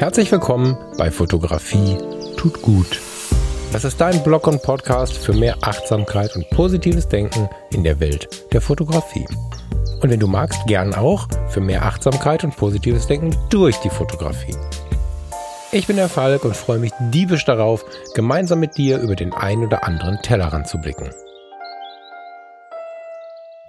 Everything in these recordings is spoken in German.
Herzlich willkommen bei Fotografie tut gut. Das ist dein Blog und Podcast für mehr Achtsamkeit und positives Denken in der Welt der Fotografie. Und wenn du magst, gern auch für mehr Achtsamkeit und positives Denken durch die Fotografie. Ich bin der Falk und freue mich diebisch darauf, gemeinsam mit dir über den ein oder anderen Tellerrand zu blicken.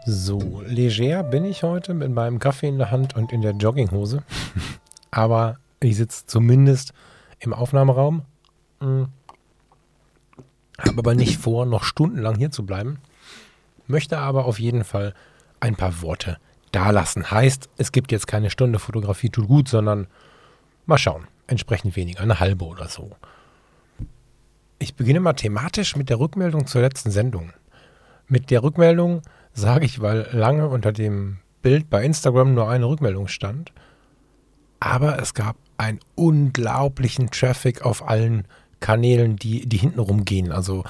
So, leger bin ich heute mit meinem Kaffee in der Hand und in der Jogginghose. Aber ich sitze zumindest im Aufnahmeraum. Hm. Habe aber nicht vor, noch stundenlang hier zu bleiben. Möchte aber auf jeden Fall ein paar Worte dalassen. Heißt, es gibt jetzt keine Stunde Fotografie tut gut, sondern mal schauen. Entsprechend weniger, eine halbe oder so. Ich beginne mal thematisch mit der Rückmeldung zur letzten Sendung. Mit der Rückmeldung sage ich, weil lange unter dem Bild bei Instagram nur eine Rückmeldung stand. Aber es gab einen unglaublichen Traffic auf allen Kanälen, die, die hintenrum gehen. Also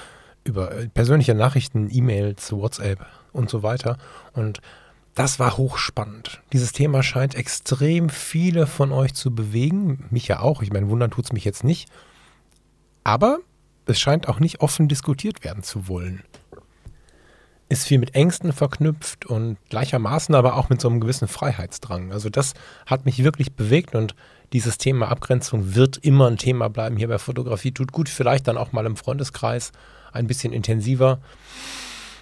über persönliche Nachrichten, E-Mails, WhatsApp und so weiter. Und das war hochspannend. Dieses Thema scheint extrem viele von euch zu bewegen. Mich ja auch. Ich meine, wundern tut es mich jetzt nicht. Aber es scheint auch nicht offen diskutiert werden zu wollen ist viel mit Ängsten verknüpft und gleichermaßen aber auch mit so einem gewissen Freiheitsdrang. Also das hat mich wirklich bewegt und dieses Thema Abgrenzung wird immer ein Thema bleiben hier bei Fotografie. Tut gut, vielleicht dann auch mal im Freundeskreis ein bisschen intensiver.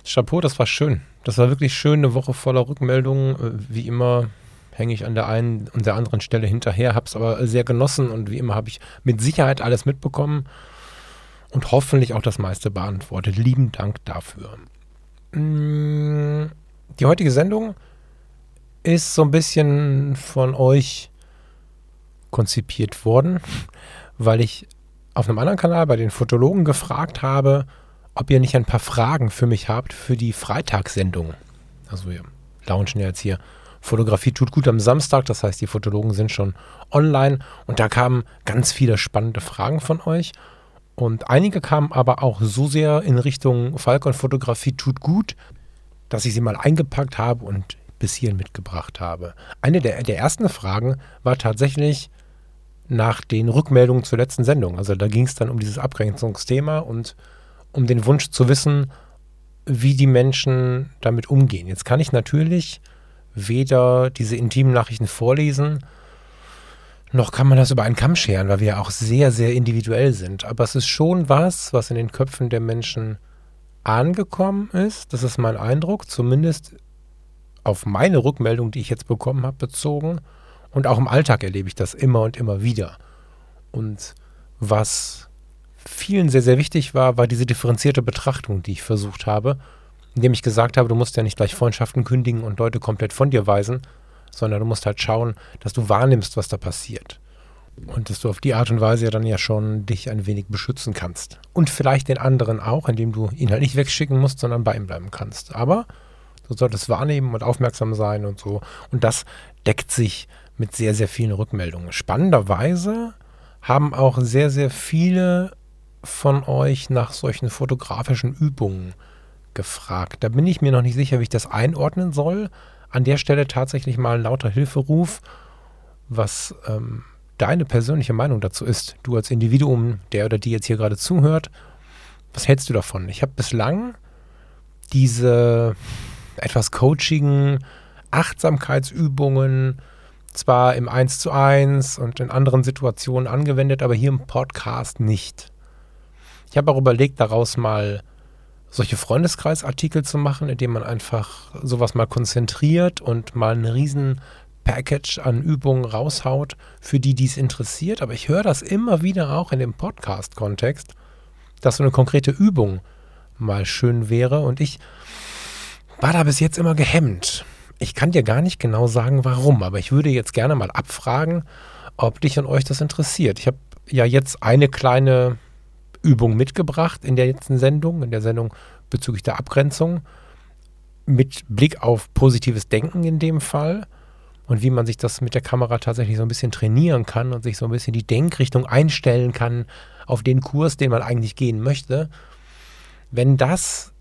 Chapeau, das war schön. Das war wirklich schön, eine Woche voller Rückmeldungen. Äh, wie immer hänge ich an der einen und der anderen Stelle hinterher, habe es aber sehr genossen und wie immer habe ich mit Sicherheit alles mitbekommen und hoffentlich auch das meiste beantwortet. Lieben Dank dafür. Mm, die heutige Sendung ist so ein bisschen von euch konzipiert worden, weil ich auf einem anderen Kanal bei den Fotologen gefragt habe, ob ihr nicht ein paar Fragen für mich habt für die Freitagssendung. Also wir launchen ja jetzt hier Fotografie tut gut am Samstag, das heißt, die Fotologen sind schon online und da kamen ganz viele spannende Fragen von euch und einige kamen aber auch so sehr in Richtung Falcon-Fotografie tut gut, dass ich sie mal eingepackt habe und bis hierhin mitgebracht habe. Eine der, der ersten Fragen war tatsächlich nach den Rückmeldungen zur letzten Sendung. Also da ging es dann um dieses Abgrenzungsthema und um den Wunsch zu wissen, wie die Menschen damit umgehen. Jetzt kann ich natürlich weder diese intimen Nachrichten vorlesen, noch kann man das über einen Kamm scheren, weil wir ja auch sehr, sehr individuell sind. Aber es ist schon was, was in den Köpfen der Menschen angekommen ist. Das ist mein Eindruck, zumindest auf meine Rückmeldung, die ich jetzt bekommen habe, bezogen. Und auch im Alltag erlebe ich das immer und immer wieder. Und was vielen sehr, sehr wichtig war, war diese differenzierte Betrachtung, die ich versucht habe, indem ich gesagt habe, du musst ja nicht gleich Freundschaften kündigen und Leute komplett von dir weisen, sondern du musst halt schauen, dass du wahrnimmst, was da passiert. Und dass du auf die Art und Weise ja dann ja schon dich ein wenig beschützen kannst. Und vielleicht den anderen auch, indem du ihn halt nicht wegschicken musst, sondern bei ihm bleiben kannst. Aber du solltest wahrnehmen und aufmerksam sein und so. Und das deckt sich mit sehr, sehr vielen Rückmeldungen. Spannenderweise haben auch sehr, sehr viele von euch nach solchen fotografischen Übungen gefragt. Da bin ich mir noch nicht sicher, wie ich das einordnen soll an der Stelle tatsächlich mal ein lauter Hilferuf, was ähm, deine persönliche Meinung dazu ist. Du als Individuum, der oder die jetzt hier gerade zuhört, was hältst du davon? Ich habe bislang diese etwas coachigen Achtsamkeitsübungen zwar im 1 zu 1 und in anderen Situationen angewendet, aber hier im Podcast nicht. Ich habe auch überlegt, daraus mal solche Freundeskreisartikel zu machen, indem man einfach sowas mal konzentriert und mal einen riesen Package an Übungen raushaut, für die dies interessiert. Aber ich höre das immer wieder auch in dem Podcast-Kontext, dass so eine konkrete Übung mal schön wäre. Und ich war da bis jetzt immer gehemmt. Ich kann dir gar nicht genau sagen, warum, aber ich würde jetzt gerne mal abfragen, ob dich und euch das interessiert. Ich habe ja jetzt eine kleine Übung mitgebracht in der letzten Sendung, in der Sendung bezüglich der Abgrenzung, mit Blick auf positives Denken in dem Fall und wie man sich das mit der Kamera tatsächlich so ein bisschen trainieren kann und sich so ein bisschen die Denkrichtung einstellen kann auf den Kurs, den man eigentlich gehen möchte. Wenn das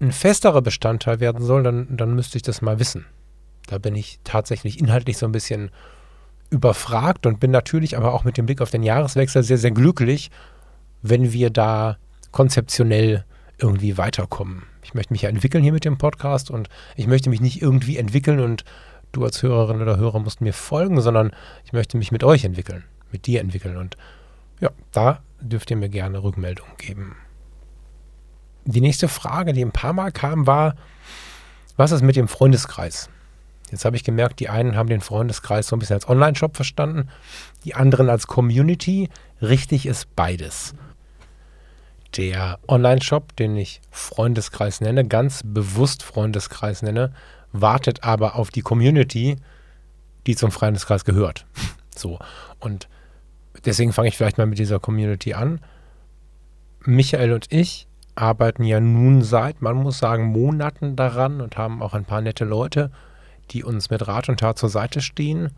ein festerer Bestandteil werden soll, dann, dann müsste ich das mal wissen. Da bin ich tatsächlich inhaltlich so ein bisschen überfragt und bin natürlich aber auch mit dem Blick auf den Jahreswechsel sehr, sehr glücklich, wenn wir da konzeptionell irgendwie weiterkommen. Ich möchte mich ja entwickeln hier mit dem Podcast und ich möchte mich nicht irgendwie entwickeln und du als Hörerin oder Hörer musst mir folgen, sondern ich möchte mich mit euch entwickeln, mit dir entwickeln und ja, da dürft ihr mir gerne Rückmeldungen geben. Die nächste Frage, die ein paar Mal kam, war, was ist mit dem Freundeskreis? Jetzt habe ich gemerkt, die einen haben den Freundeskreis so ein bisschen als Online-Shop verstanden, die anderen als Community. Richtig ist beides. Der Online-Shop, den ich Freundeskreis nenne, ganz bewusst Freundeskreis nenne, wartet aber auf die Community, die zum Freundeskreis gehört. So. Und deswegen fange ich vielleicht mal mit dieser Community an. Michael und ich arbeiten ja nun seit, man muss sagen, Monaten daran und haben auch ein paar nette Leute die uns mit Rat und Tat zur Seite stehen.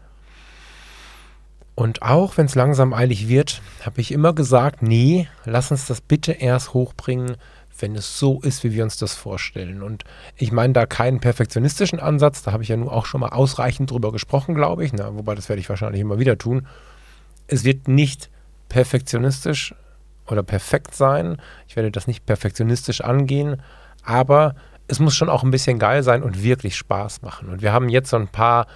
Und auch wenn es langsam eilig wird, habe ich immer gesagt, nee, lass uns das bitte erst hochbringen, wenn es so ist, wie wir uns das vorstellen. Und ich meine da keinen perfektionistischen Ansatz, da habe ich ja nun auch schon mal ausreichend drüber gesprochen, glaube ich, Na, wobei das werde ich wahrscheinlich immer wieder tun. Es wird nicht perfektionistisch oder perfekt sein. Ich werde das nicht perfektionistisch angehen, aber es muss schon auch ein bisschen geil sein und wirklich Spaß machen. Und wir haben jetzt so ein paar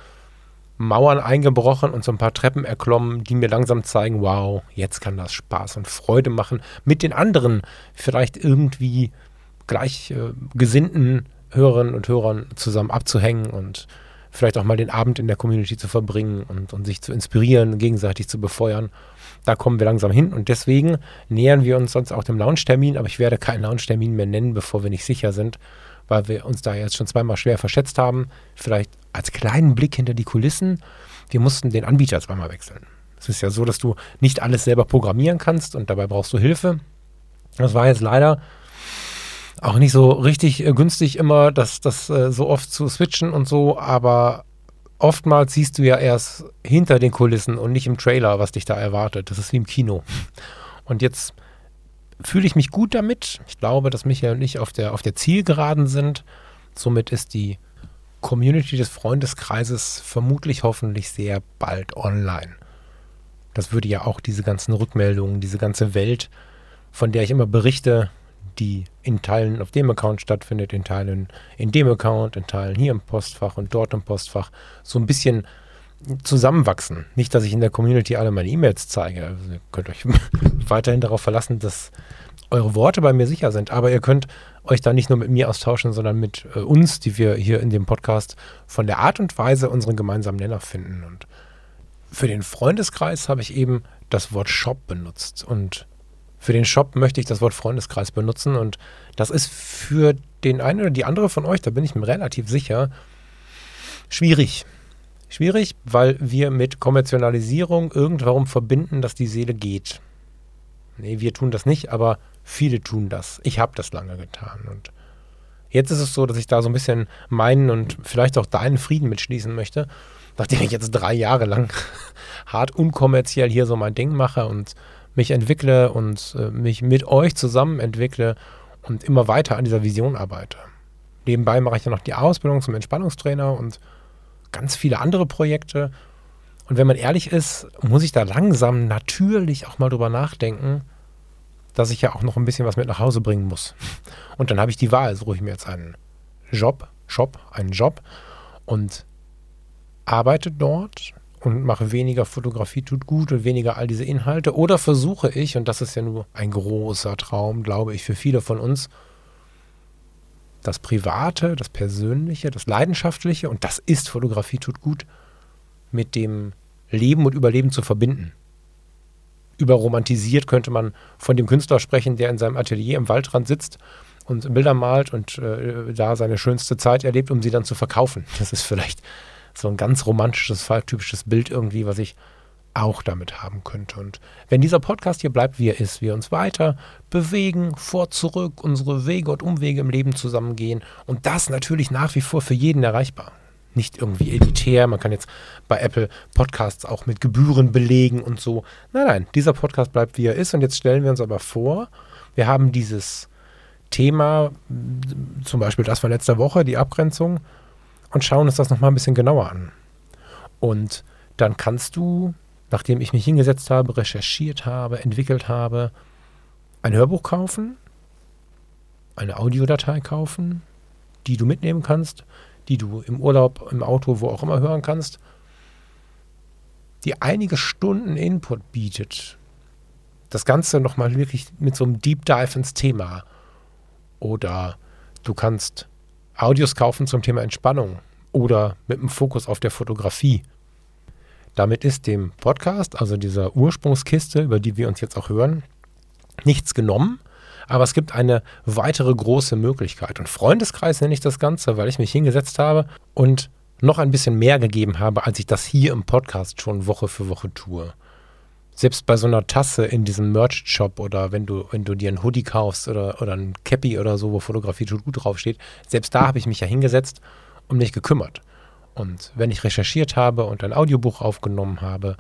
Mauern eingebrochen und so ein paar Treppen erklommen, die mir langsam zeigen, wow, jetzt kann das Spaß und Freude machen, mit den anderen vielleicht irgendwie gleichgesinnten äh, Hörerinnen und Hörern zusammen abzuhängen und vielleicht auch mal den Abend in der Community zu verbringen und, und sich zu inspirieren, gegenseitig zu befeuern. Da kommen wir langsam hin und deswegen nähern wir uns sonst auch dem Launchtermin, aber ich werde keinen Launchtermin mehr nennen, bevor wir nicht sicher sind, weil wir uns da jetzt schon zweimal schwer verschätzt haben. Vielleicht als kleinen Blick hinter die Kulissen. Wir mussten den Anbieter zweimal wechseln. Es ist ja so, dass du nicht alles selber programmieren kannst und dabei brauchst du Hilfe. Das war jetzt leider auch nicht so richtig äh, günstig immer, das, das äh, so oft zu switchen und so, aber oftmals siehst du ja erst hinter den Kulissen und nicht im Trailer, was dich da erwartet. Das ist wie im Kino. Und jetzt fühle ich mich gut damit. Ich glaube, dass Michael und ich auf der, auf der Zielgeraden sind. Somit ist die Community des Freundeskreises vermutlich hoffentlich sehr bald online. Das würde ja auch diese ganzen Rückmeldungen, diese ganze Welt, von der ich immer berichte, die in Teilen auf dem Account stattfindet, in Teilen in dem Account, in Teilen hier im Postfach und dort im Postfach, so ein bisschen zusammenwachsen. Nicht, dass ich in der Community alle meine E-Mails zeige. Also ihr könnt euch weiterhin darauf verlassen, dass eure Worte bei mir sicher sind. Aber ihr könnt euch da nicht nur mit mir austauschen, sondern mit äh, uns, die wir hier in dem Podcast von der Art und Weise unseren gemeinsamen Nenner finden. Und für den Freundeskreis habe ich eben das Wort Shop benutzt. Und für den Shop möchte ich das Wort Freundeskreis benutzen. Und das ist für den einen oder die andere von euch, da bin ich mir relativ sicher, schwierig Schwierig, weil wir mit Kommerzialisierung irgendwann verbinden, dass die Seele geht. Nee, wir tun das nicht, aber viele tun das. Ich habe das lange getan. Und jetzt ist es so, dass ich da so ein bisschen meinen und vielleicht auch deinen Frieden mitschließen möchte, nachdem ich jetzt drei Jahre lang hart unkommerziell hier so mein Ding mache und mich entwickle und äh, mich mit euch zusammen entwickle und immer weiter an dieser Vision arbeite. Nebenbei mache ich ja noch die Ausbildung zum Entspannungstrainer und ganz viele andere Projekte. Und wenn man ehrlich ist, muss ich da langsam natürlich auch mal drüber nachdenken, dass ich ja auch noch ein bisschen was mit nach Hause bringen muss. Und dann habe ich die Wahl, suche ich mir jetzt einen Job, Shop, einen Job und arbeite dort und mache weniger Fotografie tut gut und weniger all diese Inhalte. Oder versuche ich, und das ist ja nur ein großer Traum, glaube ich, für viele von uns, das Private, das Persönliche, das Leidenschaftliche, und das ist Fotografie tut gut, mit dem Leben und Überleben zu verbinden. Überromantisiert könnte man von dem Künstler sprechen, der in seinem Atelier im Waldrand sitzt und Bilder malt und äh, da seine schönste Zeit erlebt, um sie dann zu verkaufen. Das ist vielleicht so ein ganz romantisches, typisches Bild irgendwie, was ich auch damit haben könnte. Und wenn dieser Podcast hier bleibt, wie er ist, wir uns weiter bewegen, vor, zurück, unsere Wege und Umwege im Leben zusammengehen und das natürlich nach wie vor für jeden erreichbar. Nicht irgendwie elitär, man kann jetzt bei Apple Podcasts auch mit Gebühren belegen und so. Nein, nein, dieser Podcast bleibt wie er ist und jetzt stellen wir uns aber vor, wir haben dieses Thema, zum Beispiel das von letzter Woche, die Abgrenzung, und schauen uns das nochmal ein bisschen genauer an. Und dann kannst du, nachdem ich mich hingesetzt habe, recherchiert habe, entwickelt habe, ein Hörbuch kaufen, eine Audiodatei kaufen, die du mitnehmen kannst, die du im Urlaub, im Auto, wo auch immer hören kannst, die einige Stunden Input bietet. Das Ganze nochmal wirklich mit so einem Deep Dive ins Thema. Oder du kannst Audios kaufen zum Thema Entspannung oder mit einem Fokus auf der Fotografie. Damit ist dem Podcast, also dieser Ursprungskiste, über die wir uns jetzt auch hören, nichts genommen. Aber es gibt eine weitere große Möglichkeit. Und Freundeskreis nenne ich das Ganze, weil ich mich hingesetzt habe und noch ein bisschen mehr gegeben habe, als ich das hier im Podcast schon Woche für Woche tue. Selbst bei so einer Tasse in diesem Merch-Shop oder wenn du, wenn du dir ein Hoodie kaufst oder, oder ein Cappy oder so, wo Fotografie tut gut draufsteht, selbst da habe ich mich ja hingesetzt und mich gekümmert. Und wenn ich recherchiert habe und ein Audiobuch aufgenommen habe,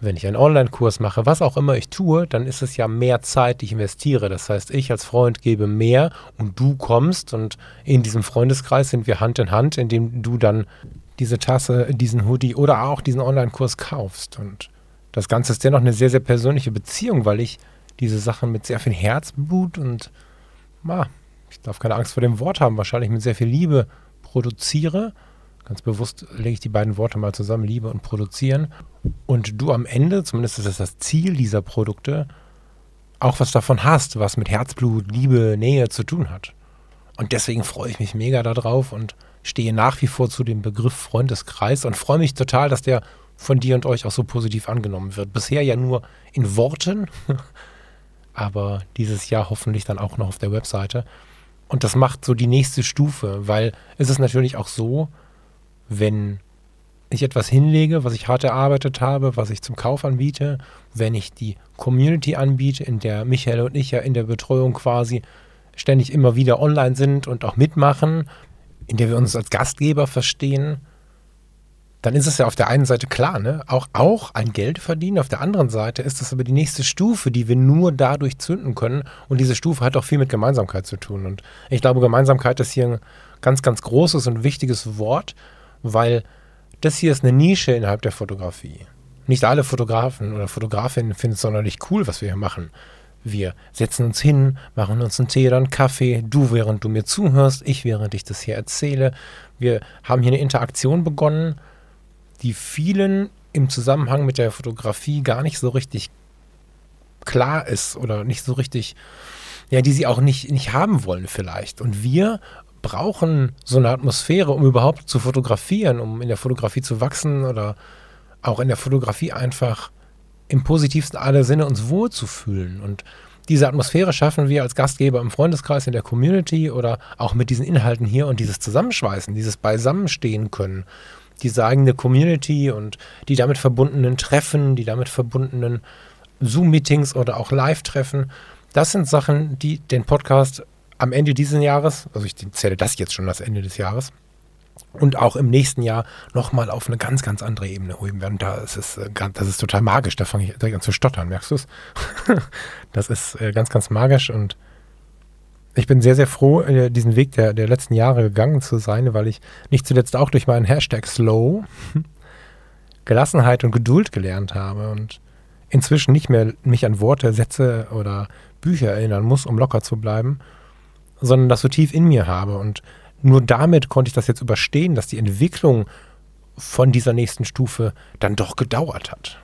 wenn ich einen Online-Kurs mache, was auch immer ich tue, dann ist es ja mehr Zeit, die ich investiere. Das heißt, ich als Freund gebe mehr und du kommst und in diesem Freundeskreis sind wir Hand in Hand, indem du dann diese Tasse, diesen Hoodie oder auch diesen Online-Kurs kaufst. Und das Ganze ist dennoch eine sehr, sehr persönliche Beziehung, weil ich diese Sachen mit sehr viel Herzblut und, na, ich darf keine Angst vor dem Wort haben, wahrscheinlich mit sehr viel Liebe produziere Ganz bewusst lege ich die beiden Worte mal zusammen, Liebe und Produzieren. Und du am Ende, zumindest ist das das Ziel dieser Produkte, auch was davon hast, was mit Herzblut, Liebe, Nähe zu tun hat. Und deswegen freue ich mich mega darauf und stehe nach wie vor zu dem Begriff Freundeskreis und freue mich total, dass der von dir und euch auch so positiv angenommen wird. Bisher ja nur in Worten, aber dieses Jahr hoffentlich dann auch noch auf der Webseite. Und das macht so die nächste Stufe, weil es ist natürlich auch so, wenn ich etwas hinlege, was ich hart erarbeitet habe, was ich zum Kauf anbiete, wenn ich die Community anbiete, in der Michael und ich ja in der Betreuung quasi ständig immer wieder online sind und auch mitmachen, in der wir uns als Gastgeber verstehen, dann ist es ja auf der einen Seite klar, ne? auch, auch ein Geld verdienen. Auf der anderen Seite ist das aber die nächste Stufe, die wir nur dadurch zünden können. Und diese Stufe hat auch viel mit Gemeinsamkeit zu tun. Und ich glaube, Gemeinsamkeit ist hier ein ganz, ganz großes und wichtiges Wort, weil das hier ist eine Nische innerhalb der Fotografie. Nicht alle Fotografen oder Fotografinnen finden es sonderlich cool, was wir hier machen. Wir setzen uns hin, machen uns einen Tee oder einen Kaffee, du während du mir zuhörst, ich während ich das hier erzähle. Wir haben hier eine Interaktion begonnen, die vielen im Zusammenhang mit der Fotografie gar nicht so richtig klar ist oder nicht so richtig, ja, die sie auch nicht, nicht haben wollen vielleicht. Und wir brauchen so eine Atmosphäre, um überhaupt zu fotografieren, um in der Fotografie zu wachsen oder auch in der Fotografie einfach im positivsten aller Sinne uns wohlzufühlen. Und diese Atmosphäre schaffen wir als Gastgeber im Freundeskreis, in der Community oder auch mit diesen Inhalten hier und dieses Zusammenschweißen, dieses Beisammenstehen können, diese eigene Community und die damit verbundenen Treffen, die damit verbundenen Zoom-Meetings oder auch Live-Treffen. Das sind Sachen, die den Podcast am Ende dieses Jahres, also ich zähle das jetzt schon das Ende des Jahres, und auch im nächsten Jahr nochmal auf eine ganz, ganz andere Ebene heben werden. Da ist es, äh, das ist total magisch. Da fange ich direkt an zu stottern, merkst du es? das ist äh, ganz, ganz magisch und ich bin sehr, sehr froh, äh, diesen Weg der, der letzten Jahre gegangen zu sein, weil ich nicht zuletzt auch durch meinen Hashtag Slow Gelassenheit und Geduld gelernt habe und inzwischen nicht mehr mich an Worte, Sätze oder Bücher erinnern muss, um locker zu bleiben, sondern das so tief in mir habe. Und nur damit konnte ich das jetzt überstehen, dass die Entwicklung von dieser nächsten Stufe dann doch gedauert hat.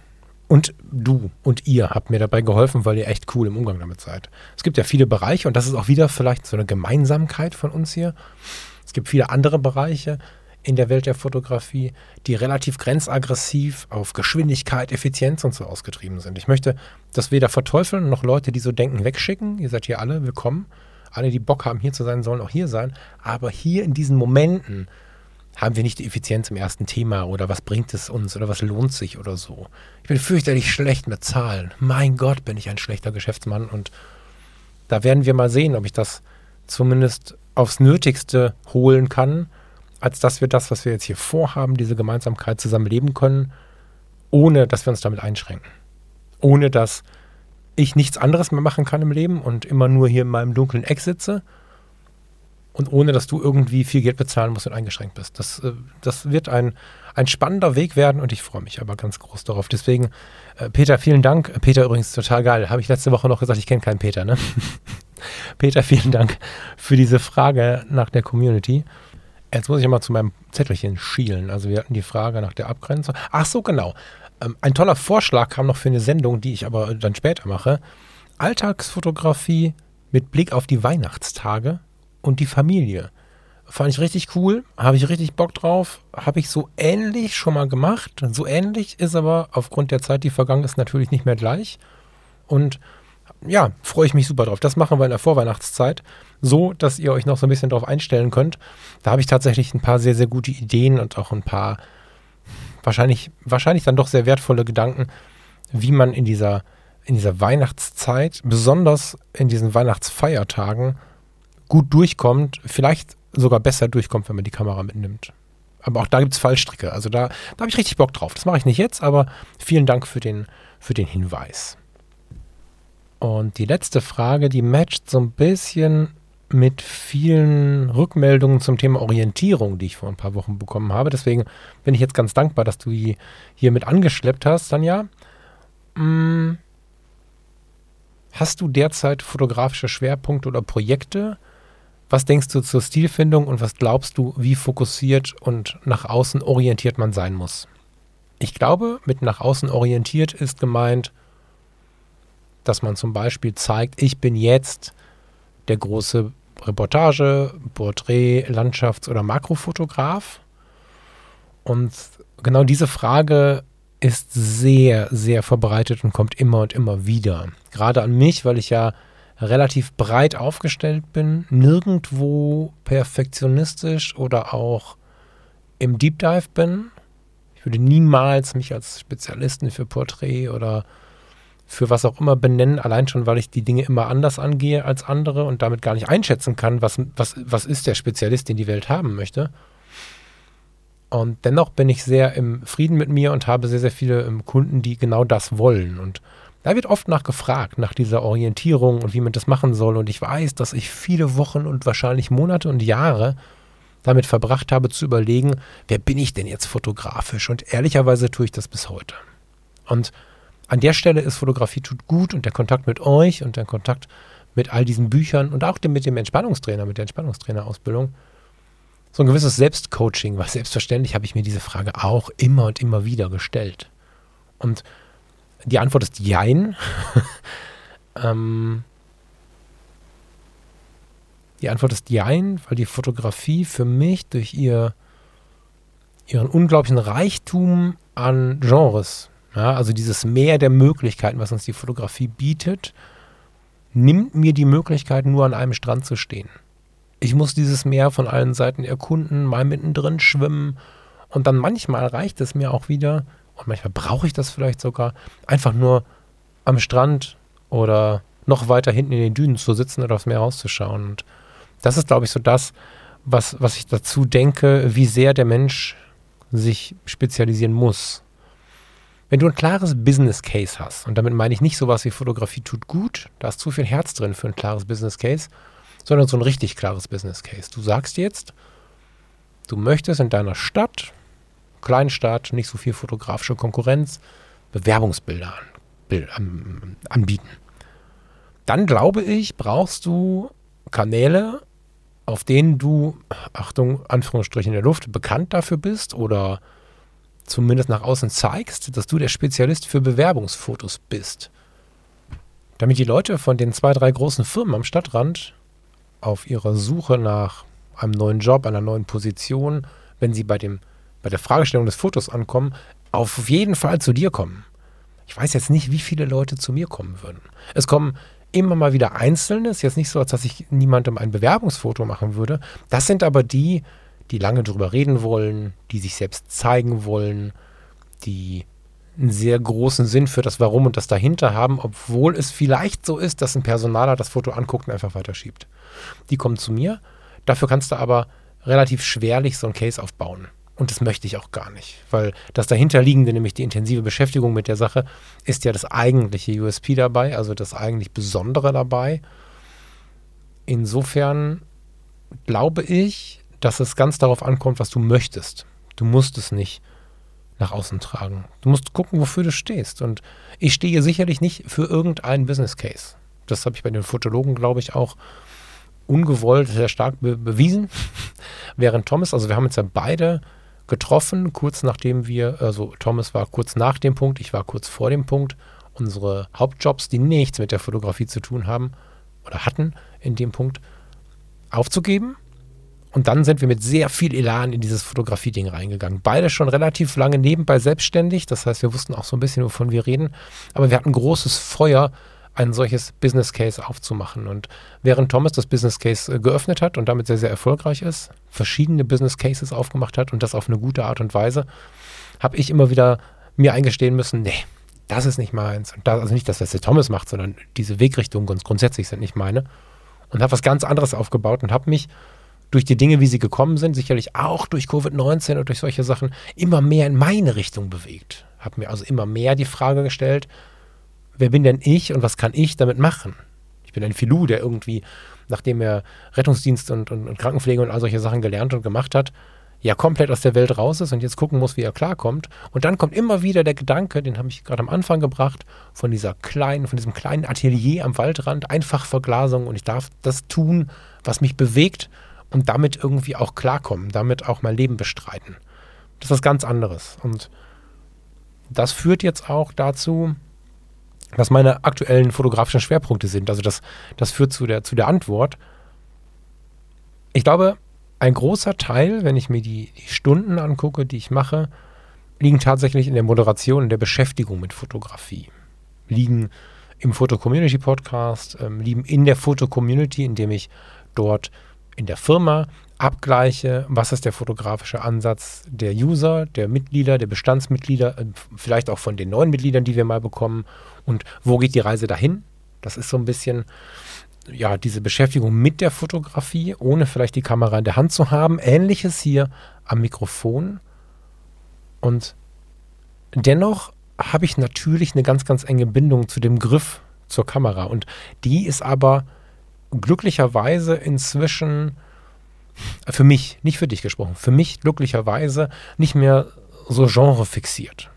Und du und ihr habt mir dabei geholfen, weil ihr echt cool im Umgang damit seid. Es gibt ja viele Bereiche und das ist auch wieder vielleicht so eine Gemeinsamkeit von uns hier. Es gibt viele andere Bereiche in der Welt der Fotografie, die relativ grenzaggressiv auf Geschwindigkeit, Effizienz und so ausgetrieben sind. Ich möchte das weder verteufeln noch Leute, die so denken, wegschicken. Ihr seid hier alle willkommen. Alle, die Bock haben, hier zu sein, sollen auch hier sein. Aber hier in diesen Momenten haben wir nicht die Effizienz im ersten Thema oder was bringt es uns oder was lohnt sich oder so. Ich bin fürchterlich schlecht mit Zahlen. Mein Gott, bin ich ein schlechter Geschäftsmann und da werden wir mal sehen, ob ich das zumindest aufs Nötigste holen kann, als dass wir das, was wir jetzt hier vorhaben, diese Gemeinsamkeit zusammen leben können, ohne dass wir uns damit einschränken. Ohne dass ich nichts anderes mehr machen kann im Leben und immer nur hier in meinem dunklen Eck sitze, und ohne dass du irgendwie viel Geld bezahlen musst und eingeschränkt bist. Das, äh, das wird ein, ein spannender Weg werden und ich freue mich aber ganz groß darauf. Deswegen, äh, Peter, vielen Dank. Peter übrigens total geil. Habe ich letzte Woche noch gesagt, ich kenne keinen Peter, ne? Peter, vielen Dank für diese Frage nach der Community. Jetzt muss ich mal zu meinem Zettelchen schielen. Also wir hatten die Frage nach der Abgrenzung. Ach so, genau. Ähm, ein toller Vorschlag kam noch für eine Sendung, die ich aber dann später mache. Alltagsfotografie mit Blick auf die Weihnachtstage und die Familie. Fand ich richtig cool, habe ich richtig Bock drauf, habe ich so ähnlich schon mal gemacht. So ähnlich ist aber aufgrund der Zeit, die vergangen ist, natürlich nicht mehr gleich. Und ja, freue ich mich super drauf. Das machen wir in der Vorweihnachtszeit, so dass ihr euch noch so ein bisschen darauf einstellen könnt. Da habe ich tatsächlich ein paar sehr, sehr gute Ideen und auch ein paar wahrscheinlich, wahrscheinlich dann doch sehr wertvolle Gedanken, wie man in dieser, in dieser Weihnachtszeit, besonders in diesen Weihnachtsfeiertagen, gut durchkommt, vielleicht sogar besser durchkommt, wenn man die Kamera mitnimmt. Aber auch da gibt es Fallstricke. Also da, da habe ich richtig Bock drauf. Das mache ich nicht jetzt, aber vielen Dank für den, für den Hinweis. Und die letzte Frage, die matcht so ein bisschen mit vielen Rückmeldungen zum Thema Orientierung, die ich vor ein paar Wochen bekommen habe. Deswegen bin ich jetzt ganz dankbar, dass du die hier mit angeschleppt hast, Sanja. Hm, hast du derzeit fotografische Schwerpunkte oder Projekte? Was denkst du zur Stilfindung und was glaubst du, wie fokussiert und nach außen orientiert man sein muss? Ich glaube, mit nach außen orientiert ist gemeint, dass man zum Beispiel zeigt, ich bin jetzt der große Reportage, Porträt, Landschafts- oder Makrofotograf. Und genau diese Frage ist sehr, sehr verbreitet und kommt immer und immer wieder. Gerade an mich, weil ich ja relativ breit aufgestellt bin, nirgendwo perfektionistisch oder auch im Deep Dive bin. Ich würde niemals mich als Spezialisten für Porträt oder für was auch immer benennen, allein schon, weil ich die Dinge immer anders angehe als andere und damit gar nicht einschätzen kann, was, was, was ist der Spezialist, den die Welt haben möchte. Und dennoch bin ich sehr im Frieden mit mir und habe sehr, sehr viele ähm, Kunden, die genau das wollen. Und da wird oft nach gefragt, nach dieser Orientierung und wie man das machen soll. Und ich weiß, dass ich viele Wochen und wahrscheinlich Monate und Jahre damit verbracht habe zu überlegen, wer bin ich denn jetzt fotografisch? Und ehrlicherweise tue ich das bis heute. Und an der Stelle ist Fotografie tut gut und der Kontakt mit euch und der Kontakt mit all diesen Büchern und auch mit dem Entspannungstrainer, mit der Entspannungstrainerausbildung, so ein gewisses Selbstcoaching, weil selbstverständlich habe ich mir diese Frage auch immer und immer wieder gestellt. Und die Antwort ist Jein. ähm, die Antwort ist Jein, weil die Fotografie für mich durch ihr, ihren unglaublichen Reichtum an Genres ja, also dieses Meer der Möglichkeiten, was uns die Fotografie bietet, nimmt mir die Möglichkeit, nur an einem Strand zu stehen. Ich muss dieses Meer von allen Seiten erkunden, mal mittendrin schwimmen und dann manchmal reicht es mir auch wieder, und manchmal brauche ich das vielleicht sogar, einfach nur am Strand oder noch weiter hinten in den Dünen zu sitzen oder aufs Meer rauszuschauen. Und das ist, glaube ich, so das, was, was ich dazu denke, wie sehr der Mensch sich spezialisieren muss. Wenn du ein klares Business Case hast, und damit meine ich nicht sowas wie Fotografie tut gut, da ist zu viel Herz drin für ein klares Business Case, sondern so ein richtig klares Business Case. Du sagst jetzt, du möchtest in deiner Stadt, Kleinstadt, nicht so viel fotografische Konkurrenz, Bewerbungsbilder an, anbieten. Dann glaube ich, brauchst du Kanäle, auf denen du, Achtung, Anführungsstrichen in der Luft, bekannt dafür bist oder zumindest nach außen zeigst, dass du der Spezialist für Bewerbungsfotos bist. Damit die Leute von den zwei, drei großen Firmen am Stadtrand auf ihrer Suche nach einem neuen Job, einer neuen Position, wenn sie bei, dem, bei der Fragestellung des Fotos ankommen, auf jeden Fall zu dir kommen. Ich weiß jetzt nicht, wie viele Leute zu mir kommen würden. Es kommen immer mal wieder Einzelne. Es ist jetzt nicht so, als dass ich niemandem ein Bewerbungsfoto machen würde. Das sind aber die, die lange drüber reden wollen, die sich selbst zeigen wollen, die einen sehr großen Sinn für das Warum und das dahinter haben, obwohl es vielleicht so ist, dass ein Personaler das Foto anguckt und einfach weiterschiebt. Die kommen zu mir. Dafür kannst du aber relativ schwerlich so ein Case aufbauen. Und das möchte ich auch gar nicht, weil das dahinterliegende, nämlich die intensive Beschäftigung mit der Sache, ist ja das eigentliche USP dabei, also das eigentlich Besondere dabei. Insofern glaube ich, dass es ganz darauf ankommt, was du möchtest. Du musst es nicht nach außen tragen. Du musst gucken, wofür du stehst. Und ich stehe sicherlich nicht für irgendeinen Business Case. Das habe ich bei den Fotologen, glaube ich, auch ungewollt sehr stark be bewiesen. Während Thomas, also wir haben uns ja beide getroffen, kurz nachdem wir, also Thomas war kurz nach dem Punkt, ich war kurz vor dem Punkt, unsere Hauptjobs, die nichts mit der Fotografie zu tun haben oder hatten in dem Punkt, aufzugeben. Und dann sind wir mit sehr viel Elan in dieses Fotografie-Ding reingegangen. Beide schon relativ lange nebenbei selbstständig. Das heißt, wir wussten auch so ein bisschen, wovon wir reden. Aber wir hatten großes Feuer, ein solches Business Case aufzumachen. Und während Thomas das Business Case äh, geöffnet hat und damit sehr, sehr erfolgreich ist, verschiedene Business Cases aufgemacht hat und das auf eine gute Art und Weise, habe ich immer wieder mir eingestehen müssen, nee, das ist nicht meins. Und das, also nicht das, was der Thomas macht, sondern diese Wegrichtungen ganz grundsätzlich sind nicht meine. Und habe was ganz anderes aufgebaut und habe mich durch die Dinge, wie sie gekommen sind, sicherlich auch durch Covid-19 und durch solche Sachen, immer mehr in meine Richtung bewegt. Habe mir also immer mehr die Frage gestellt, wer bin denn ich und was kann ich damit machen? Ich bin ein Filou, der irgendwie, nachdem er Rettungsdienst und, und, und Krankenpflege und all solche Sachen gelernt und gemacht hat, ja komplett aus der Welt raus ist und jetzt gucken muss, wie er klarkommt. Und dann kommt immer wieder der Gedanke, den habe ich gerade am Anfang gebracht, von dieser kleinen, von diesem kleinen Atelier am Waldrand, einfach Verglasung und ich darf das tun, was mich bewegt und damit irgendwie auch klarkommen, damit auch mein Leben bestreiten. Das ist was ganz anderes. Und das führt jetzt auch dazu, was meine aktuellen fotografischen Schwerpunkte sind. Also das, das führt zu der, zu der Antwort. Ich glaube, ein großer Teil, wenn ich mir die, die Stunden angucke, die ich mache, liegen tatsächlich in der Moderation, in der Beschäftigung mit Fotografie. Liegen im Foto-Community-Podcast, ähm, liegen in der Foto-Community, indem ich dort in der Firma abgleiche, was ist der fotografische Ansatz der User, der Mitglieder, der Bestandsmitglieder, äh, vielleicht auch von den neuen Mitgliedern, die wir mal bekommen und wo geht die Reise dahin. Das ist so ein bisschen ja, diese Beschäftigung mit der Fotografie, ohne vielleicht die Kamera in der Hand zu haben. Ähnliches hier am Mikrofon. Und dennoch habe ich natürlich eine ganz, ganz enge Bindung zu dem Griff zur Kamera. Und die ist aber glücklicherweise inzwischen für mich, nicht für dich gesprochen, für mich glücklicherweise nicht mehr so genrefixiert.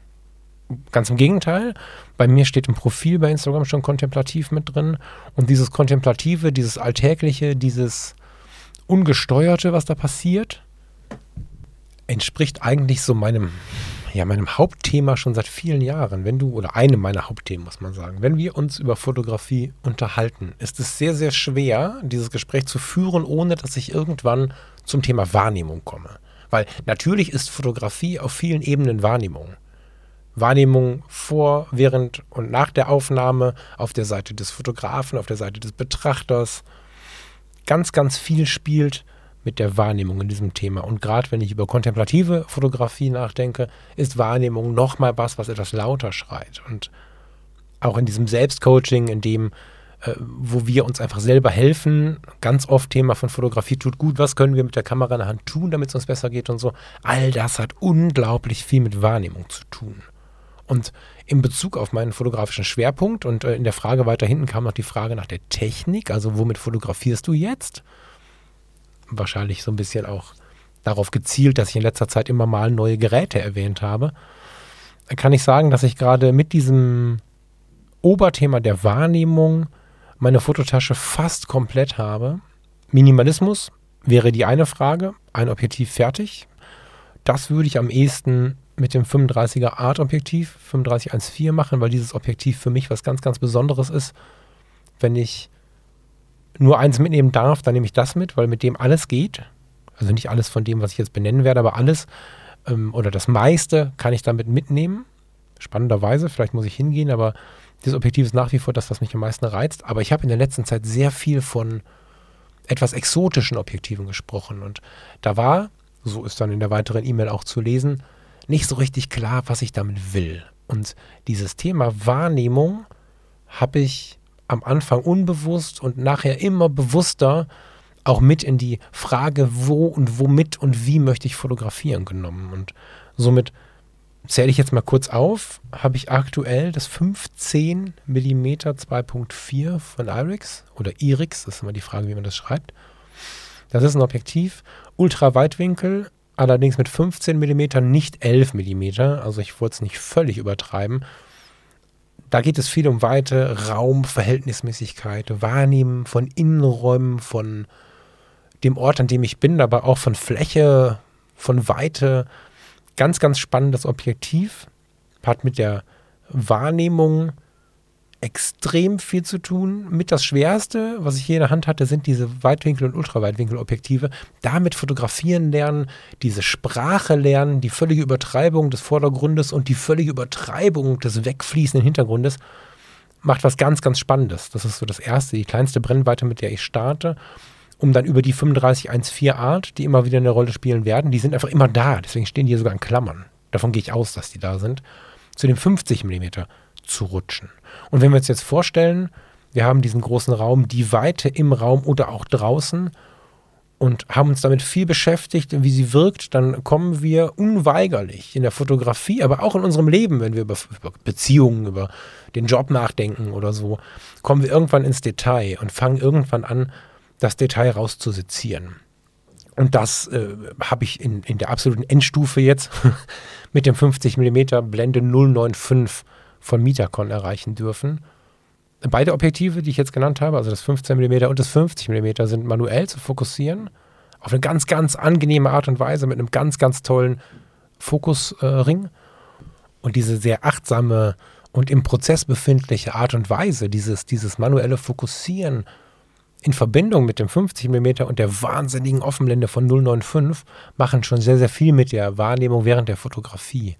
Ganz im Gegenteil, bei mir steht im Profil bei Instagram schon kontemplativ mit drin. Und dieses Kontemplative, dieses Alltägliche, dieses Ungesteuerte, was da passiert, entspricht eigentlich so meinem, ja, meinem Hauptthema schon seit vielen Jahren. Wenn du, oder einem meiner Hauptthemen, muss man sagen, wenn wir uns über Fotografie unterhalten, ist es sehr, sehr schwer, dieses Gespräch zu führen, ohne dass ich irgendwann zum Thema Wahrnehmung komme. Weil natürlich ist Fotografie auf vielen Ebenen Wahrnehmung. Wahrnehmung vor, während und nach der Aufnahme, auf der Seite des Fotografen, auf der Seite des Betrachters. Ganz, ganz viel spielt mit der Wahrnehmung in diesem Thema. Und gerade wenn ich über kontemplative Fotografie nachdenke, ist Wahrnehmung nochmal was, was etwas lauter schreit. Und auch in diesem Selbstcoaching, in dem, äh, wo wir uns einfach selber helfen, ganz oft Thema von Fotografie tut gut, was können wir mit der Kamera in der Hand tun, damit es uns besser geht und so. All das hat unglaublich viel mit Wahrnehmung zu tun. Und in Bezug auf meinen fotografischen Schwerpunkt und äh, in der Frage weiter hinten kam noch die Frage nach der Technik, also womit fotografierst du jetzt? Wahrscheinlich so ein bisschen auch darauf gezielt, dass ich in letzter Zeit immer mal neue Geräte erwähnt habe. Kann ich sagen, dass ich gerade mit diesem Oberthema der Wahrnehmung meine Fototasche fast komplett habe. Minimalismus wäre die eine Frage, ein Objektiv fertig. Das würde ich am ehesten mit dem 35er Art Objektiv 3514 machen, weil dieses Objektiv für mich was ganz, ganz Besonderes ist. Wenn ich nur eins mitnehmen darf, dann nehme ich das mit, weil mit dem alles geht. Also nicht alles von dem, was ich jetzt benennen werde, aber alles ähm, oder das meiste kann ich damit mitnehmen. Spannenderweise, vielleicht muss ich hingehen, aber dieses Objektiv ist nach wie vor das, was mich am meisten reizt. Aber ich habe in der letzten Zeit sehr viel von etwas exotischen Objektiven gesprochen. Und da war, so ist dann in der weiteren E-Mail auch zu lesen, nicht so richtig klar, was ich damit will. Und dieses Thema Wahrnehmung habe ich am Anfang unbewusst und nachher immer bewusster auch mit in die Frage, wo und womit und wie möchte ich fotografieren genommen. Und somit zähle ich jetzt mal kurz auf, habe ich aktuell das 15 mm 2.4 von IRIX oder IRIX, das ist immer die Frage, wie man das schreibt. Das ist ein Objektiv, Ultraweitwinkel, allerdings mit 15 mm, nicht 11 mm. Also ich wollte es nicht völlig übertreiben. Da geht es viel um Weite, Raum, Verhältnismäßigkeit, Wahrnehmen von Innenräumen, von dem Ort, an dem ich bin, aber auch von Fläche, von Weite. Ganz, ganz spannendes Objektiv. Hat mit der Wahrnehmung extrem viel zu tun. Mit das Schwerste, was ich hier in der Hand hatte, sind diese Weitwinkel- und Ultraweitwinkelobjektive. Damit fotografieren lernen, diese Sprache lernen, die völlige Übertreibung des Vordergrundes und die völlige Übertreibung des wegfließenden Hintergrundes macht was ganz, ganz Spannendes. Das ist so das erste, die kleinste Brennweite, mit der ich starte. Um dann über die 3514 Art, die immer wieder eine Rolle spielen werden, die sind einfach immer da. Deswegen stehen die hier sogar in Klammern. Davon gehe ich aus, dass die da sind. Zu den 50 mm zu rutschen. Und wenn wir uns jetzt vorstellen, wir haben diesen großen Raum, die Weite im Raum oder auch draußen und haben uns damit viel beschäftigt, wie sie wirkt, dann kommen wir unweigerlich in der Fotografie, aber auch in unserem Leben, wenn wir über, Beziehungen, über den Job nachdenken oder so, kommen wir irgendwann ins Detail und fangen irgendwann an, das Detail rauszusezieren. Und das äh, habe ich in, in der absoluten Endstufe jetzt mit dem 50 mm Blende 095 von Mitacon erreichen dürfen. Beide Objektive, die ich jetzt genannt habe, also das 15 mm und das 50 mm, sind manuell zu fokussieren. Auf eine ganz, ganz angenehme Art und Weise mit einem ganz, ganz tollen Fokusring. Äh, und diese sehr achtsame und im Prozess befindliche Art und Weise, dieses, dieses manuelle Fokussieren in Verbindung mit dem 50 mm und der wahnsinnigen Offenblende von 095 machen schon sehr, sehr viel mit der Wahrnehmung während der Fotografie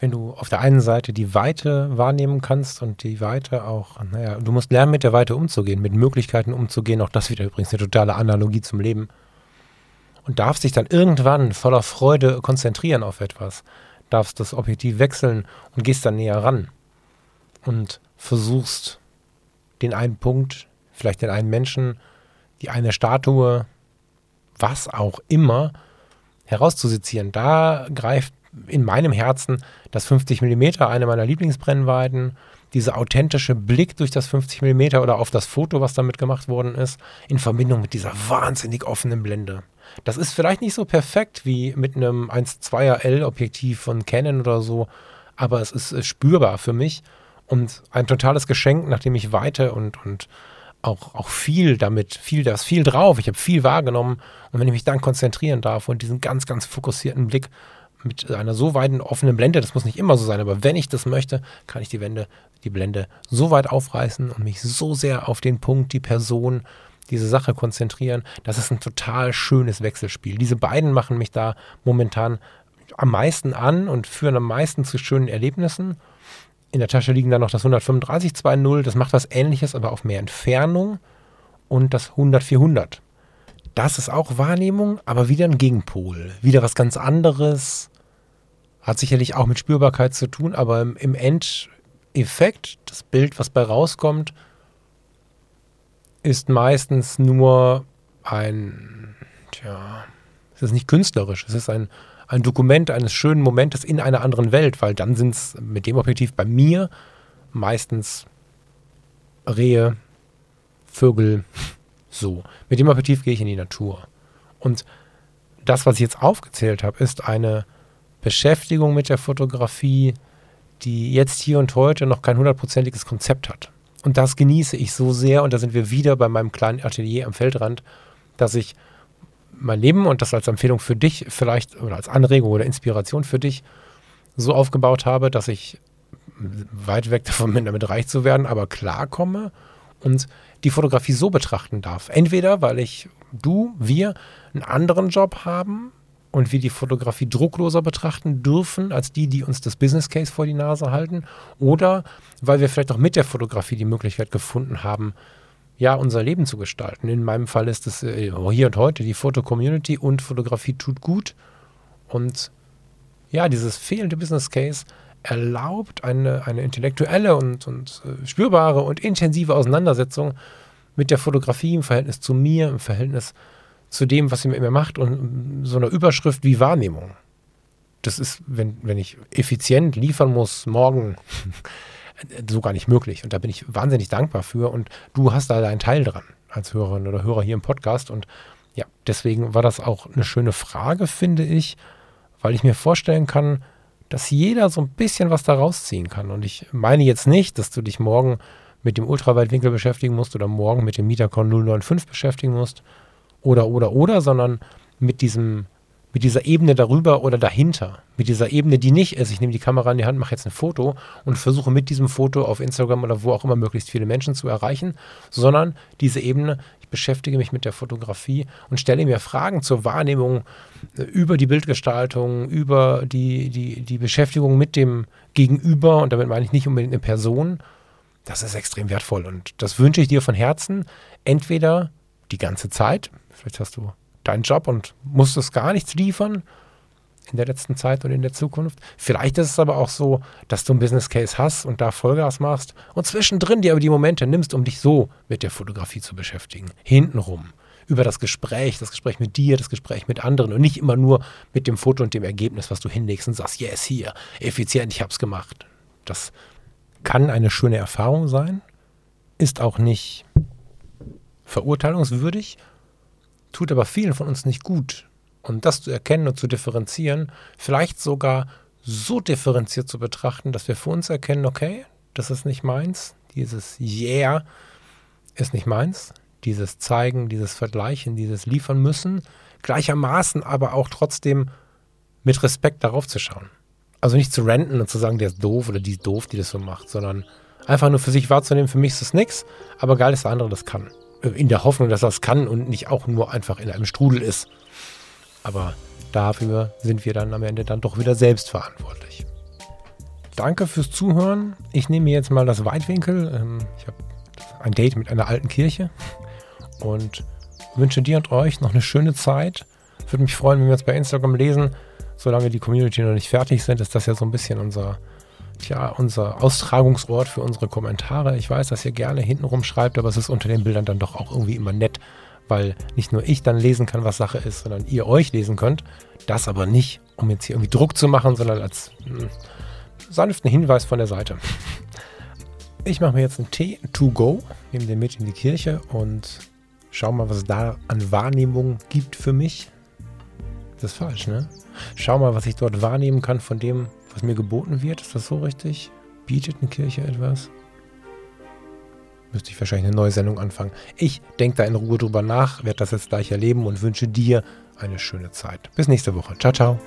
wenn du auf der einen Seite die Weite wahrnehmen kannst und die Weite auch, naja, du musst lernen, mit der Weite umzugehen, mit Möglichkeiten umzugehen. Auch das wieder übrigens eine totale Analogie zum Leben. Und darfst dich dann irgendwann voller Freude konzentrieren auf etwas. Darfst das Objektiv wechseln und gehst dann näher ran. Und versuchst den einen Punkt, vielleicht den einen Menschen, die eine Statue, was auch immer, herauszusezieren. Da greift in meinem Herzen das 50 mm, eine meiner Lieblingsbrennweiten. Dieser authentische Blick durch das 50 mm oder auf das Foto, was damit gemacht worden ist, in Verbindung mit dieser wahnsinnig offenen Blende. Das ist vielleicht nicht so perfekt wie mit einem 1.2er L-Objektiv von Canon oder so, aber es ist spürbar für mich und ein totales Geschenk, nachdem ich Weite und, und auch, auch viel damit, viel, da viel drauf, ich habe viel wahrgenommen und wenn ich mich dann konzentrieren darf und diesen ganz, ganz fokussierten Blick mit einer so weiten offenen Blende, das muss nicht immer so sein, aber wenn ich das möchte, kann ich die Wende, die Blende so weit aufreißen und mich so sehr auf den Punkt, die Person, diese Sache konzentrieren. Das ist ein total schönes Wechselspiel. Diese beiden machen mich da momentan am meisten an und führen am meisten zu schönen Erlebnissen. In der Tasche liegen dann noch das 135 2.0, das macht was ähnliches, aber auf mehr Entfernung und das 100-400 das ist auch Wahrnehmung, aber wieder ein Gegenpol. Wieder was ganz anderes. Hat sicherlich auch mit Spürbarkeit zu tun, aber im, Endeffekt, das Bild, was bei rauskommt, ist meistens nur ein, tja, es ist nicht künstlerisch, es ist ein, ein Dokument eines schönen Momentes in einer anderen Welt, weil dann sind es mit dem Objektiv bei mir meistens Rehe, Vögel, so, mit dem Aperitif gehe ich in die Natur. Und das, was ich jetzt aufgezählt habe, ist eine Beschäftigung mit der Fotografie, die jetzt hier und heute noch kein hundertprozentiges Konzept hat. Und das genieße ich so sehr, und da sind wir wieder bei meinem kleinen Atelier am Feldrand, dass ich mein Leben und das als Empfehlung für dich vielleicht oder als Anregung oder Inspiration für dich so aufgebaut habe, dass ich weit weg davon bin, damit reich zu werden, aber klarkomme und die Fotografie so betrachten darf. Entweder, weil ich, du, wir einen anderen Job haben und wir die Fotografie druckloser betrachten dürfen als die, die uns das Business Case vor die Nase halten, oder weil wir vielleicht auch mit der Fotografie die Möglichkeit gefunden haben, ja, unser Leben zu gestalten. In meinem Fall ist es äh, hier und heute die Foto-Community und Fotografie tut gut. Und ja, dieses fehlende Business Case erlaubt eine, eine intellektuelle und, und äh, spürbare und intensive Auseinandersetzung mit der Fotografie im Verhältnis zu mir, im Verhältnis zu dem, was sie mit mir macht und so eine Überschrift wie Wahrnehmung. Das ist, wenn, wenn ich effizient liefern muss, morgen so gar nicht möglich. Und da bin ich wahnsinnig dankbar für und du hast da deinen Teil dran. als Hörerin oder Hörer hier im Podcast. Und ja, deswegen war das auch eine schöne Frage, finde ich, weil ich mir vorstellen kann, dass jeder so ein bisschen was da rausziehen kann. Und ich meine jetzt nicht, dass du dich morgen mit dem Ultraweitwinkel beschäftigen musst oder morgen mit dem Metacon 095 beschäftigen musst oder, oder, oder, sondern mit diesem mit dieser Ebene darüber oder dahinter, mit dieser Ebene, die nicht ist, ich nehme die Kamera in die Hand, mache jetzt ein Foto und versuche mit diesem Foto auf Instagram oder wo auch immer möglichst viele Menschen zu erreichen, sondern diese Ebene, beschäftige mich mit der Fotografie und stelle mir Fragen zur Wahrnehmung äh, über die Bildgestaltung, über die, die, die Beschäftigung mit dem Gegenüber und damit meine ich nicht unbedingt eine Person. Das ist extrem wertvoll und das wünsche ich dir von Herzen. Entweder die ganze Zeit, vielleicht hast du deinen Job und musstest gar nichts liefern in der letzten Zeit und in der Zukunft. Vielleicht ist es aber auch so, dass du einen Business Case hast und da Vollgas machst und zwischendrin dir aber die Momente nimmst, um dich so mit der Fotografie zu beschäftigen. Hintenrum. Über das Gespräch, das Gespräch mit dir, das Gespräch mit anderen und nicht immer nur mit dem Foto und dem Ergebnis, was du hinlegst und sagst, yes, hier, effizient, ich hab's gemacht. Das kann eine schöne Erfahrung sein, ist auch nicht verurteilungswürdig, tut aber vielen von uns nicht gut. Und das zu erkennen und zu differenzieren, vielleicht sogar so differenziert zu betrachten, dass wir für uns erkennen, okay, das ist nicht meins, dieses Yeah ist nicht meins, dieses Zeigen, dieses Vergleichen, dieses Liefern müssen, gleichermaßen aber auch trotzdem mit Respekt darauf zu schauen. Also nicht zu renten und zu sagen, der ist doof oder die ist doof, die das so macht, sondern einfach nur für sich wahrzunehmen, für mich ist das nichts, aber geil, dass der andere das kann in der Hoffnung, dass es kann und nicht auch nur einfach in einem Strudel ist. Aber dafür sind wir dann am Ende dann doch wieder selbst verantwortlich. Danke fürs Zuhören. Ich nehme jetzt mal das Weitwinkel. Ähm, ich habe ein Date mit einer alten Kirche und wünsche dir und euch noch eine schöne Zeit. Würde mich freuen, wenn wir uns bei Instagram lesen. Solange die Community noch nicht fertig sind, ist das ja so ein bisschen unser ja, unser Austragungsort für unsere Kommentare. Ich weiß, dass ihr gerne hintenrum schreibt, aber es ist unter den Bildern dann doch auch irgendwie immer nett, weil nicht nur ich dann lesen kann, was Sache ist, sondern ihr euch lesen könnt. Das aber nicht, um jetzt hier irgendwie Druck zu machen, sondern als mh, hm, sanften Hinweis von der Seite. Ich mache mir jetzt einen Tee to go, nehme den mit in die Kirche und schau mal, was es da an Wahrnehmung gibt für mich. Das ist falsch, ne? Schau mal, was ich dort wahrnehmen kann von dem, was mir geboten wird. Ist das so richtig? Bietet eine Kirche etwas? Müsste ich wahrscheinlich eine neue Sendung anfangen. Ich denke da in Ruhe drüber nach, werde das jetzt gleich erleben und wünsche dir eine schöne Zeit. Bis nächste Woche. Ciao, ciao.